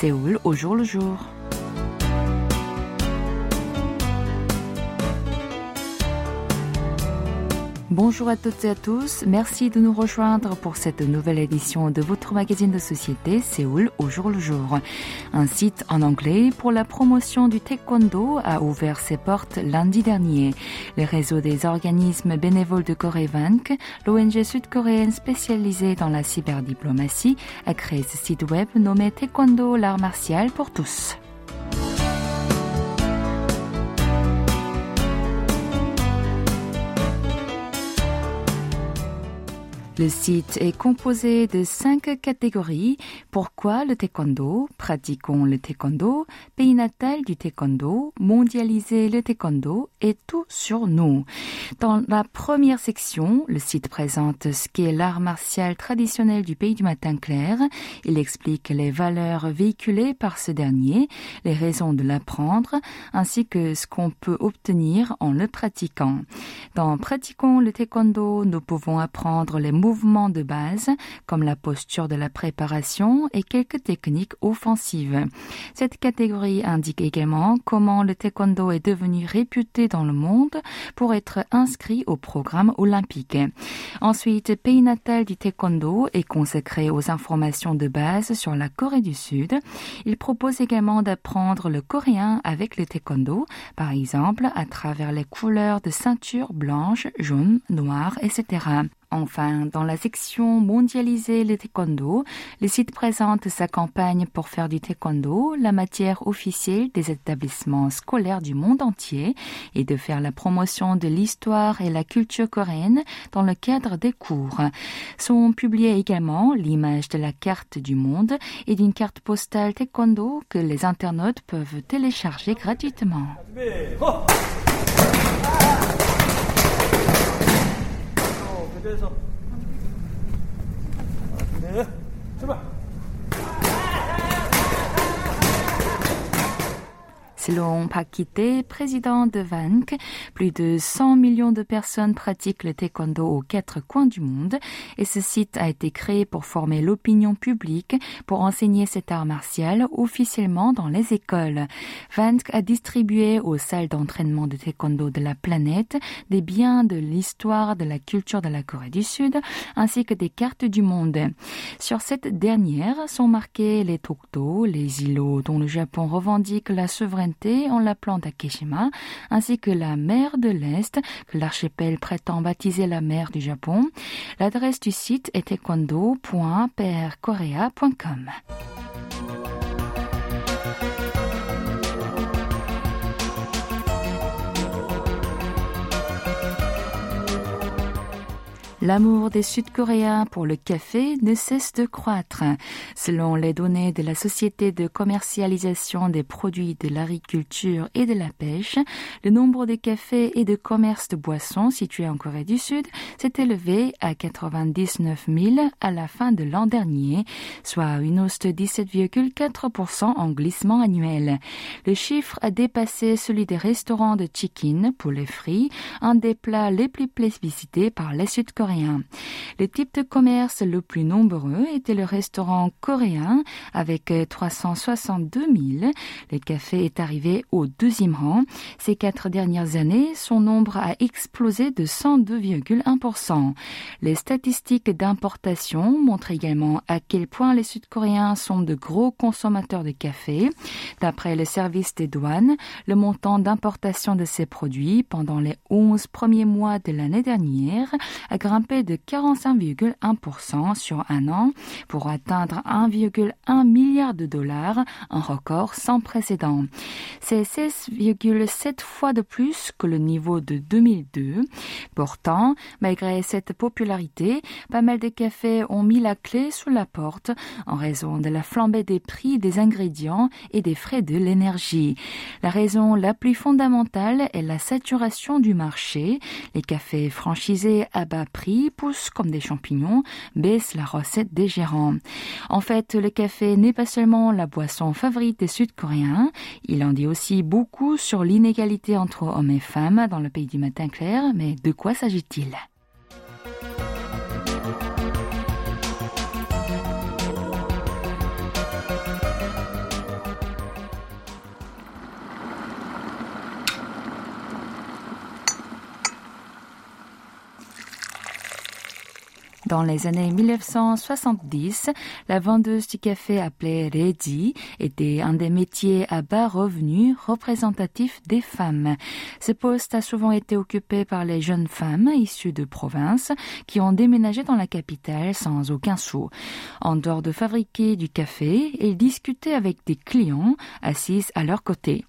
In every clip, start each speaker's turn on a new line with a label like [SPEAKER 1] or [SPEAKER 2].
[SPEAKER 1] Séoul au jour le jour. Bonjour à toutes et à tous. Merci de nous rejoindre pour cette nouvelle édition de votre magazine de société Séoul au jour le jour. Un site en anglais pour la promotion du taekwondo a ouvert ses portes lundi dernier. Le réseau des organismes bénévoles de Corée VANC, l'ONG sud-coréenne spécialisée dans la cyberdiplomatie, a créé ce site web nommé Taekwondo l'art martial pour tous. Le site est composé de cinq catégories. Pourquoi le taekwondo? Pratiquons le taekwondo, pays natal du taekwondo, mondialiser le taekwondo et tout sur nous. Dans la première section, le site présente ce qu'est l'art martial traditionnel du pays du matin clair. Il explique les valeurs véhiculées par ce dernier, les raisons de l'apprendre, ainsi que ce qu'on peut obtenir en le pratiquant. Dans Pratiquons le taekwondo, nous pouvons apprendre les mots mouvements de base, comme la posture de la préparation et quelques techniques offensives. Cette catégorie indique également comment le taekwondo est devenu réputé dans le monde pour être inscrit au programme olympique. Ensuite, pays natal du taekwondo est consacré aux informations de base sur la Corée du Sud. Il propose également d'apprendre le coréen avec le taekwondo, par exemple à travers les couleurs de ceinture blanche, jaune, noire, etc. Enfin, dans la section mondialisée le taekwondo, le site présente sa campagne pour faire du taekwondo la matière officielle des établissements scolaires du monde entier et de faire la promotion de l'histoire et la culture coréenne dans le cadre des cours. Sont publiées également l'image de la carte du monde et d'une carte postale taekwondo que les internautes peuvent télécharger gratuitement. 그래서. 네. 출발 Selon Pakite, président de VANC, plus de 100 millions de personnes pratiquent le taekwondo aux quatre coins du monde et ce site a été créé pour former l'opinion publique pour enseigner cet art martial officiellement dans les écoles. VANC a distribué aux salles d'entraînement de taekwondo de la planète des biens de l'histoire de la culture de la Corée du Sud ainsi que des cartes du monde. Sur cette dernière sont marqués les Tokto, les îlots dont le Japon revendique la souveraineté en l'appelant Takeshima, ainsi que la mer de l'Est, que l'archipel prétend baptiser la mer du Japon. L'adresse du site est taekwondo.prkorea.com. L'amour des Sud-Coréens pour le café ne cesse de croître. Selon les données de la Société de commercialisation des produits de l'agriculture et de la pêche, le nombre de cafés et de commerces de boissons situés en Corée du Sud s'est élevé à 99 000 à la fin de l'an dernier, soit une hausse de 17,4% en glissement annuel. Le chiffre a dépassé celui des restaurants de chicken pour les frits, un des plats les plus plébiscités par les Sud-Coréens le type de commerce le plus nombreux était le restaurant coréen avec 362 000. Le café est arrivé au deuxième rang. Ces quatre dernières années, son nombre a explosé de 102,1%. Les statistiques d'importation montrent également à quel point les Sud-Coréens sont de gros consommateurs de café. D'après le service des douanes, le montant d'importation de ces produits pendant les 11 premiers mois de l'année dernière a grimpé de 45,1% sur un an pour atteindre 1,1 milliard de dollars, un record sans précédent. C'est 16,7 fois de plus que le niveau de 2002. Pourtant, malgré cette popularité, pas mal de cafés ont mis la clé sous la porte en raison de la flambée des prix des ingrédients et des frais de l'énergie. La raison la plus fondamentale est la saturation du marché. Les cafés franchisés à bas prix poussent comme des champignons, baissent la recette des gérants. En fait, le café n'est pas seulement la boisson favorite des Sud-Coréens, il en dit aussi beaucoup sur l'inégalité entre hommes et femmes dans le pays du matin clair, mais de quoi s'agit-il? Dans les années 1970, la vendeuse du café appelée Redi était un des métiers à bas revenus représentatifs des femmes. Ce poste a souvent été occupé par les jeunes femmes issues de province qui ont déménagé dans la capitale sans aucun sou. En dehors de fabriquer du café, ils discutaient avec des clients assis à leur côté.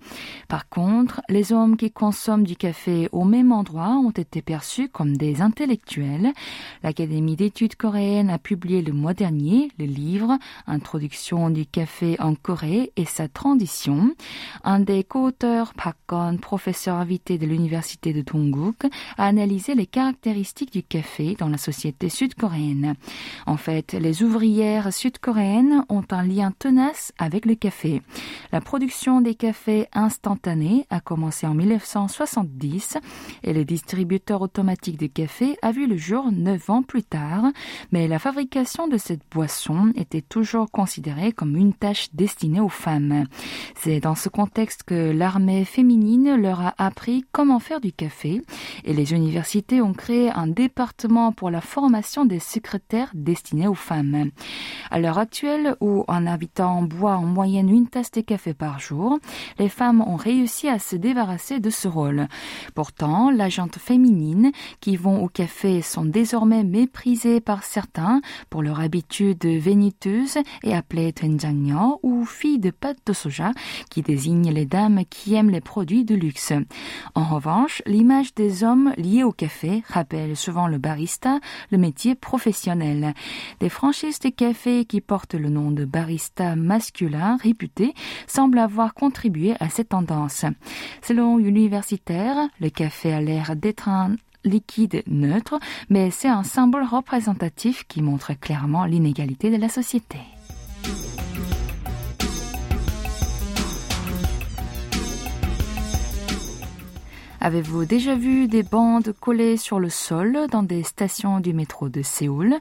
[SPEAKER 1] Par contre, les hommes qui consomment du café au même endroit ont été perçus comme des intellectuels. L'Académie d'études coréennes a publié le mois dernier le livre Introduction du café en Corée et sa transition. Un des co-auteurs, Park professeur invité de l'université de Dongguk, a analysé les caractéristiques du café dans la société sud-coréenne. En fait, les ouvrières sud-coréennes ont un lien tenace avec le café. La production des cafés instantanés a commencé en 1970 et le distributeur automatique de café a vu le jour neuf ans plus tard, mais la fabrication de cette boisson était toujours considérée comme une tâche destinée aux femmes. C'est dans ce contexte que l'armée féminine leur a appris comment faire du café et les universités ont créé un département pour la formation des secrétaires destinés aux femmes. À l'heure actuelle, où un habitant boit en moyenne une tasse de café par jour, les femmes ont réussi à se débarrasser de ce rôle. Pourtant, la gente féminine qui vont au café sont désormais méprisées par certains pour leur habitude véniteuse et appelées tenjangyo ou filles de pâte de soja qui désignent les dames qui aiment les produits de luxe. En revanche, l'image des hommes liés au café rappelle souvent le barista, le métier professionnel. Des franchises de café qui portent le nom de barista masculin réputé semblent avoir contribué à cette tendance. Selon universitaire, le café a l'air d'être un liquide neutre, mais c'est un symbole représentatif qui montre clairement l'inégalité de la société. Avez-vous déjà vu des bandes collées sur le sol dans des stations du métro de Séoul?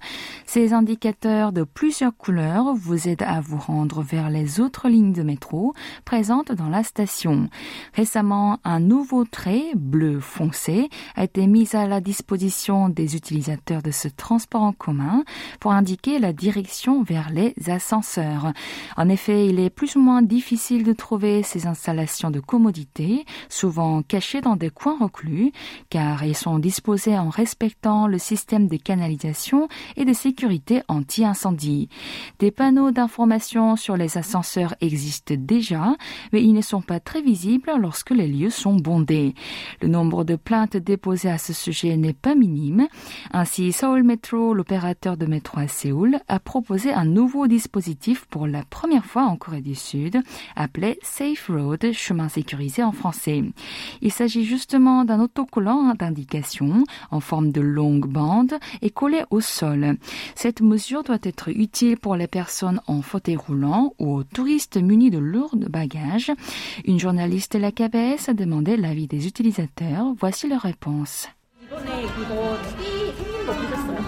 [SPEAKER 1] Ces indicateurs de plusieurs couleurs vous aident à vous rendre vers les autres lignes de métro présentes dans la station. Récemment, un nouveau trait bleu foncé a été mis à la disposition des utilisateurs de ce transport en commun pour indiquer la direction vers les ascenseurs. En effet, il est plus ou moins difficile de trouver ces installations de commodité, souvent cachées dans des coins reclus, car ils sont disposés en respectant le système de canalisation et de sécurité anti-incendie. Des panneaux d'information sur les ascenseurs existent déjà, mais ils ne sont pas très visibles lorsque les lieux sont bondés. Le nombre de plaintes déposées à ce sujet n'est pas minime. Ainsi, Seoul Metro, l'opérateur de métro à Séoul, a proposé un nouveau dispositif pour la première fois en Corée du Sud, appelé Safe Road, chemin sécurisé en français. Il s'agit juste justement d'un autocollant d'indication en forme de longue bande et collé au sol. Cette mesure doit être utile pour les personnes en fauteuil roulant ou aux touristes munis de lourds bagages. Une journaliste de la KBS a demandé l'avis des utilisateurs. Voici leur réponse.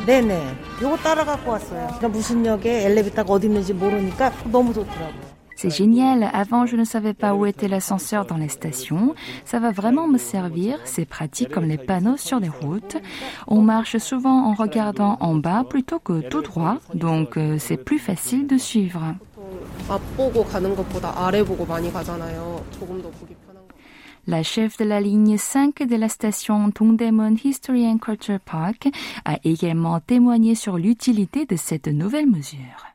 [SPEAKER 2] 네네. 이거 따라 갖고 왔어요. 무슨 역에 엘리베이터가 어디 있는지 모르니까 너무 좋더라고요.
[SPEAKER 1] c'est génial. Avant, je ne savais pas où était l'ascenseur dans les stations. Ça va vraiment me servir. C'est pratique comme les panneaux sur les routes. On marche souvent en regardant en bas plutôt que tout droit, donc euh, c'est plus facile de suivre. La chef de la ligne 5 de la station Dongdaemun History and Culture Park a également témoigné sur l'utilité de cette nouvelle mesure.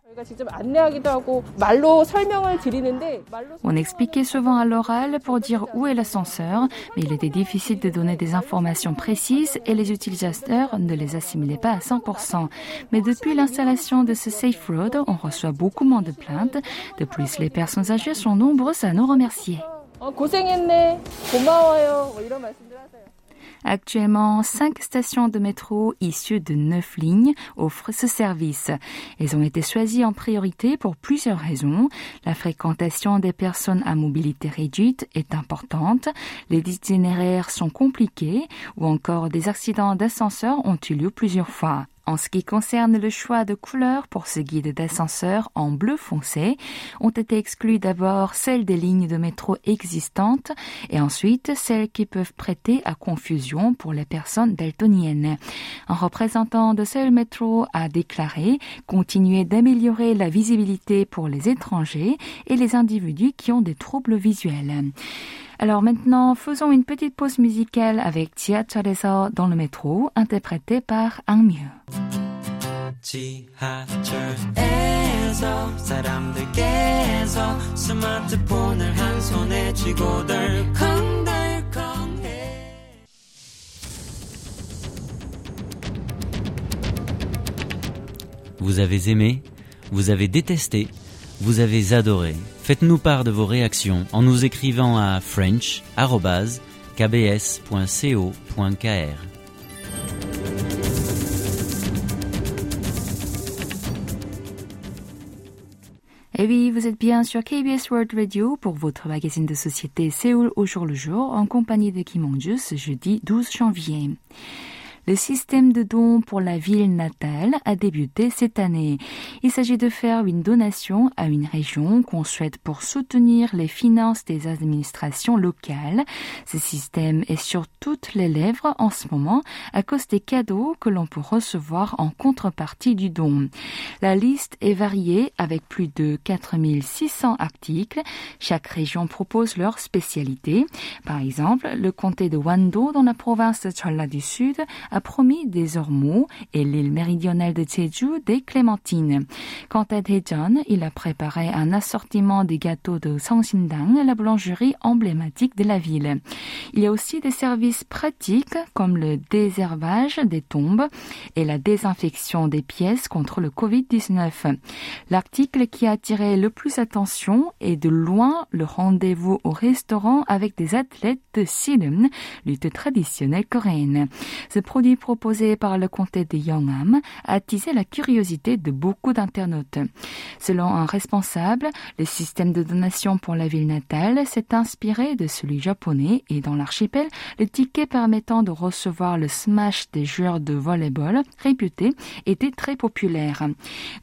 [SPEAKER 1] On expliquait souvent à l'oral pour dire où est l'ascenseur, mais il était difficile de donner des informations précises et les utilisateurs ne les assimilaient pas à 100%. Mais depuis l'installation de ce Safe Road, on reçoit beaucoup moins de plaintes. De plus, les personnes âgées sont nombreuses à nous remercier. Actuellement, cinq stations de métro issues de neuf lignes offrent ce service. Elles ont été choisies en priorité pour plusieurs raisons. La fréquentation des personnes à mobilité réduite est importante, les itinéraires sont compliqués ou encore des accidents d'ascenseur ont eu lieu plusieurs fois. En ce qui concerne le choix de couleurs pour ce guide d'ascenseur en bleu foncé, ont été exclues d'abord celles des lignes de métro existantes et ensuite celles qui peuvent prêter à confusion pour les personnes daltoniennes. Un représentant de Seul Métro a déclaré continuer d'améliorer la visibilité pour les étrangers et les individus qui ont des troubles visuels. Alors maintenant, faisons une petite pause musicale avec 지하철에서 dans le métro, interprété par Ang Miu. 지하철에서 사람들 깨서 스마트폰을 한 손에 쥐고 덜컹덜컹해
[SPEAKER 3] Vous avez aimé, vous avez détesté, vous avez adoré. Faites-nous part de vos réactions en nous écrivant à french.kbs.co.kr.
[SPEAKER 1] Et oui, vous êtes bien sur KBS World Radio pour votre magazine de société Séoul au jour le jour en compagnie de Kim ce jeudi 12 janvier. Le système de dons pour la ville natale a débuté cette année. Il s'agit de faire une donation à une région qu'on souhaite pour soutenir les finances des administrations locales. Ce système est sur toutes les lèvres en ce moment à cause des cadeaux que l'on peut recevoir en contrepartie du don. La liste est variée avec plus de 4600 articles. Chaque région propose leur spécialité. Par exemple, le comté de Wando dans la province de Cholla du Sud promis des ormeaux et l'île méridionale de Jeju des clémentines. Quant à Daejeon, il a préparé un assortiment des gâteaux de Sangshindang, la boulangerie emblématique de la ville. Il y a aussi des services pratiques comme le désherbage des tombes et la désinfection des pièces contre le Covid-19. L'article qui a attiré le plus attention est de loin le rendez-vous au restaurant avec des athlètes de Sirum, lutte traditionnelle coréenne. Proposé par le comté de Yongham a attisé la curiosité de beaucoup d'internautes. Selon un responsable, le système de donation pour la ville natale s'est inspiré de celui japonais et dans l'archipel, le ticket permettant de recevoir le smash des joueurs de volleyball réputés était très populaire.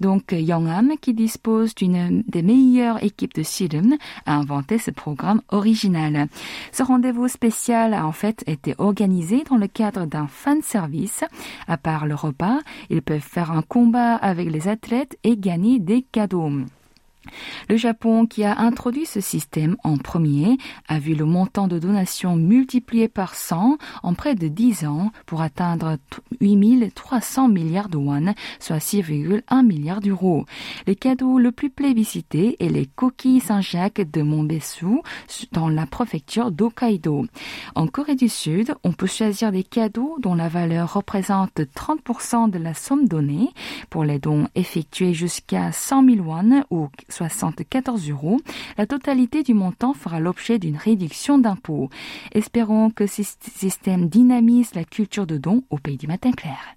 [SPEAKER 1] Donc Yongham, qui dispose d'une des meilleures équipes de Sirum, a inventé ce programme original. Ce rendez-vous spécial a en fait été organisé dans le cadre d'un fan service. À part le repas, ils peuvent faire un combat avec les athlètes et gagner des cadeaux. Le Japon, qui a introduit ce système en premier, a vu le montant de donation multiplié par 100 en près de 10 ans pour atteindre 8300 milliards de won, soit 6,1 milliards d'euros. Le cadeau le plus plébiscité est les coquilles Saint-Jacques de Monbetsu dans la préfecture d'Hokkaido. En Corée du Sud, on peut choisir des cadeaux dont la valeur représente 30% de la somme donnée pour les dons effectués jusqu'à 100 000 won ou 74 euros, la totalité du montant fera l'objet d'une réduction d'impôt. Espérons que ce système dynamise la culture de don au pays du matin clair.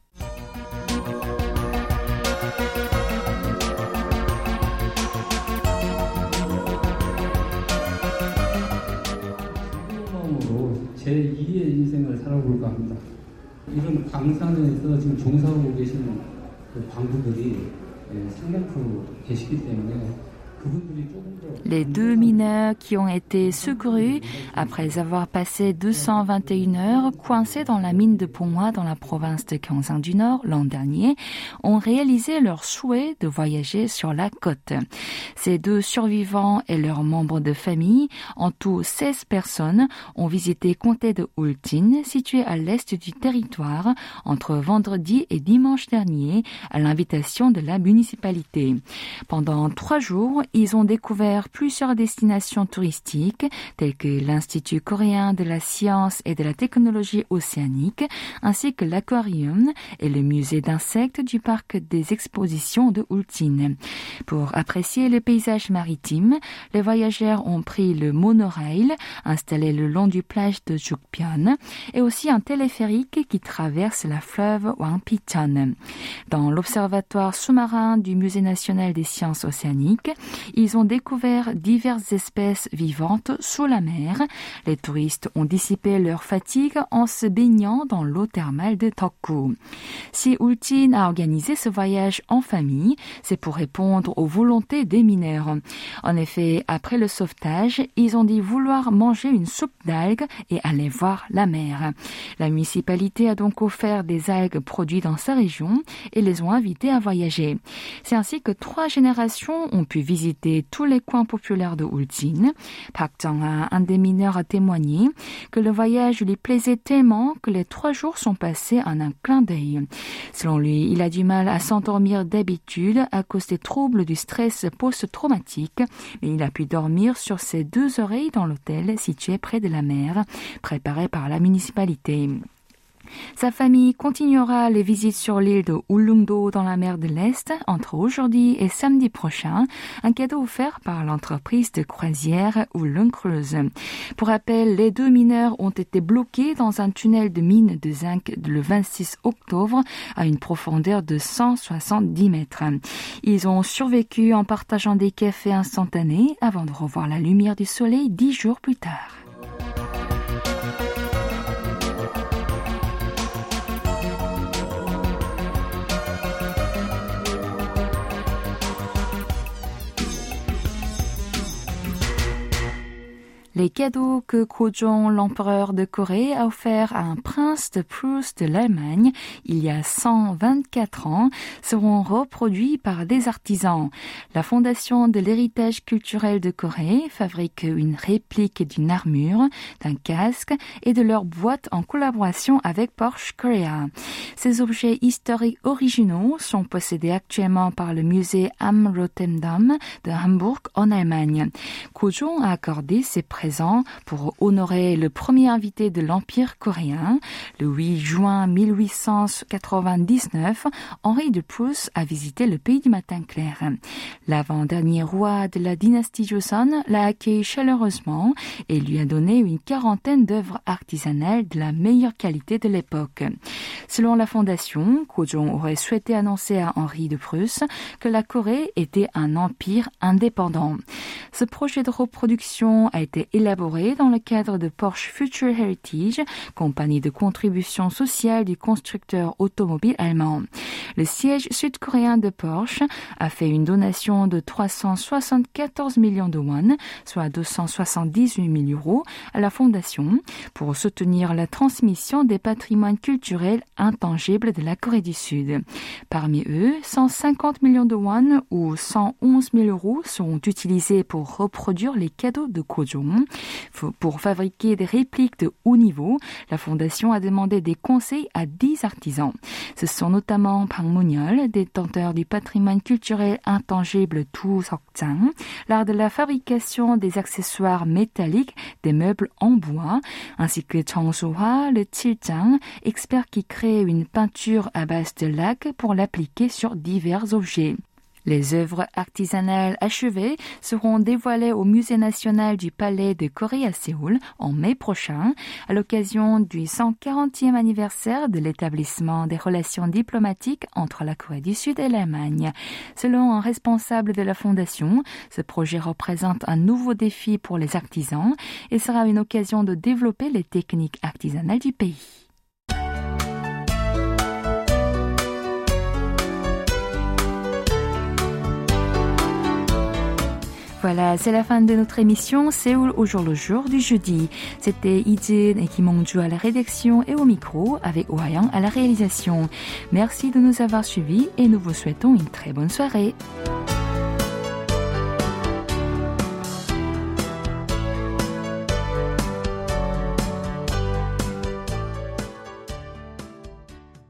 [SPEAKER 4] 제2의 인생을 살아볼까 합니다. 이런 광산에서 지금 종사하고 계시는 그 광부들이 상당수 계시기 때문에
[SPEAKER 1] Les deux mineurs qui ont été secourus après avoir passé 221 heures coincés dans la mine de Ponghwa dans la province de Gyeongsang du Nord l'an dernier ont réalisé leur souhait de voyager sur la côte. Ces deux survivants et leurs membres de famille, en tout 16 personnes, ont visité comté de Ultin, situé à l'est du territoire, entre vendredi et dimanche dernier, à l'invitation de la municipalité. Pendant trois jours, ils ont découvert plusieurs destinations touristiques telles que l'Institut coréen de la science et de la technologie océanique, ainsi que l'aquarium et le musée d'insectes du parc des expositions de Ultin. Pour apprécier le paysage maritime, les voyageurs ont pris le monorail installé le long du plage de Jukpyeon et aussi un téléphérique qui traverse la fleuve Wangpicheon. Dans l'observatoire sous-marin du Musée national des sciences océaniques, ils ont découvert diverses espèces vivantes sous la mer. Les touristes ont dissipé leur fatigue en se baignant dans l'eau thermale de Toku. Si Ultin a organisé ce voyage en famille, c'est pour répondre aux volontés des mineurs. En effet, après le sauvetage, ils ont dit vouloir manger une soupe d'algues et aller voir la mer. La municipalité a donc offert des algues produites dans sa région et les ont invités à voyager. C'est ainsi que trois générations ont pu visiter tous les coins populaires de Ultin. Park un des mineurs, a témoigné que le voyage lui plaisait tellement que les trois jours sont passés en un clin d'œil. Selon lui, il a du mal à s'endormir d'habitude à cause des troubles du stress post-traumatique, mais il a pu dormir sur ses deux oreilles dans l'hôtel situé près de la mer, préparé par la municipalité. Sa famille continuera les visites sur l'île de Ulungdo dans la mer de l'Est entre aujourd'hui et samedi prochain, un cadeau offert par l'entreprise de croisière Ulung Cruise. Pour rappel, les deux mineurs ont été bloqués dans un tunnel de mine de zinc le 26 octobre à une profondeur de 170 mètres. Ils ont survécu en partageant des cafés instantanés avant de revoir la lumière du soleil dix jours plus tard. Les cadeaux que Kojong, l'empereur de Corée, a offerts à un prince de Prusse de l'Allemagne il y a 124 ans seront reproduits par des artisans. La Fondation de l'héritage culturel de Corée fabrique une réplique d'une armure, d'un casque et de leur boîte en collaboration avec Porsche Korea. Ces objets historiques originaux sont possédés actuellement par le musée Am Rotterdam de Hambourg en Allemagne. Kojong a accordé ses pour honorer le premier invité de l'Empire coréen. Le 8 juin 1899, Henri de Prusse a visité le pays du matin clair. L'avant-dernier roi de la dynastie Joseon l'a accueilli chaleureusement et lui a donné une quarantaine d'œuvres artisanales de la meilleure qualité de l'époque. Selon la fondation, Kojong aurait souhaité annoncer à Henri de Prusse que la Corée était un empire indépendant. Ce projet de reproduction a été élaboré dans le cadre de Porsche Future Heritage, compagnie de contribution sociale du constructeur automobile allemand. Le siège sud-coréen de Porsche a fait une donation de 374 millions de won, soit 278 000 euros, à la fondation pour soutenir la transmission des patrimoines culturels intangibles de la Corée du Sud. Parmi eux, 150 millions de won ou 111 000 euros seront utilisés pour reproduire les cadeaux de Kojong. Pour fabriquer des répliques de haut niveau, la Fondation a demandé des conseils à 10 artisans. Ce sont notamment Pang détenteur du patrimoine culturel intangible Tu Sokjang, l'art de la fabrication des accessoires métalliques, des meubles en bois, ainsi que Chang Soo-hwa, le Chiljang, expert qui crée une peinture à base de lac pour l'appliquer sur divers objets. Les œuvres artisanales achevées seront dévoilées au Musée national du Palais de Corée à Séoul en mai prochain, à l'occasion du 140e anniversaire de l'établissement des relations diplomatiques entre la Corée du Sud et l'Allemagne. Selon un responsable de la fondation, ce projet représente un nouveau défi pour les artisans et sera une occasion de développer les techniques artisanales du pays. Voilà, c'est la fin de notre émission Séoul au jour le jour du jeudi. C'était Ijin et Kim à la rédaction et au micro avec Ouyang à la réalisation. Merci de nous avoir suivis et nous vous souhaitons une très bonne soirée.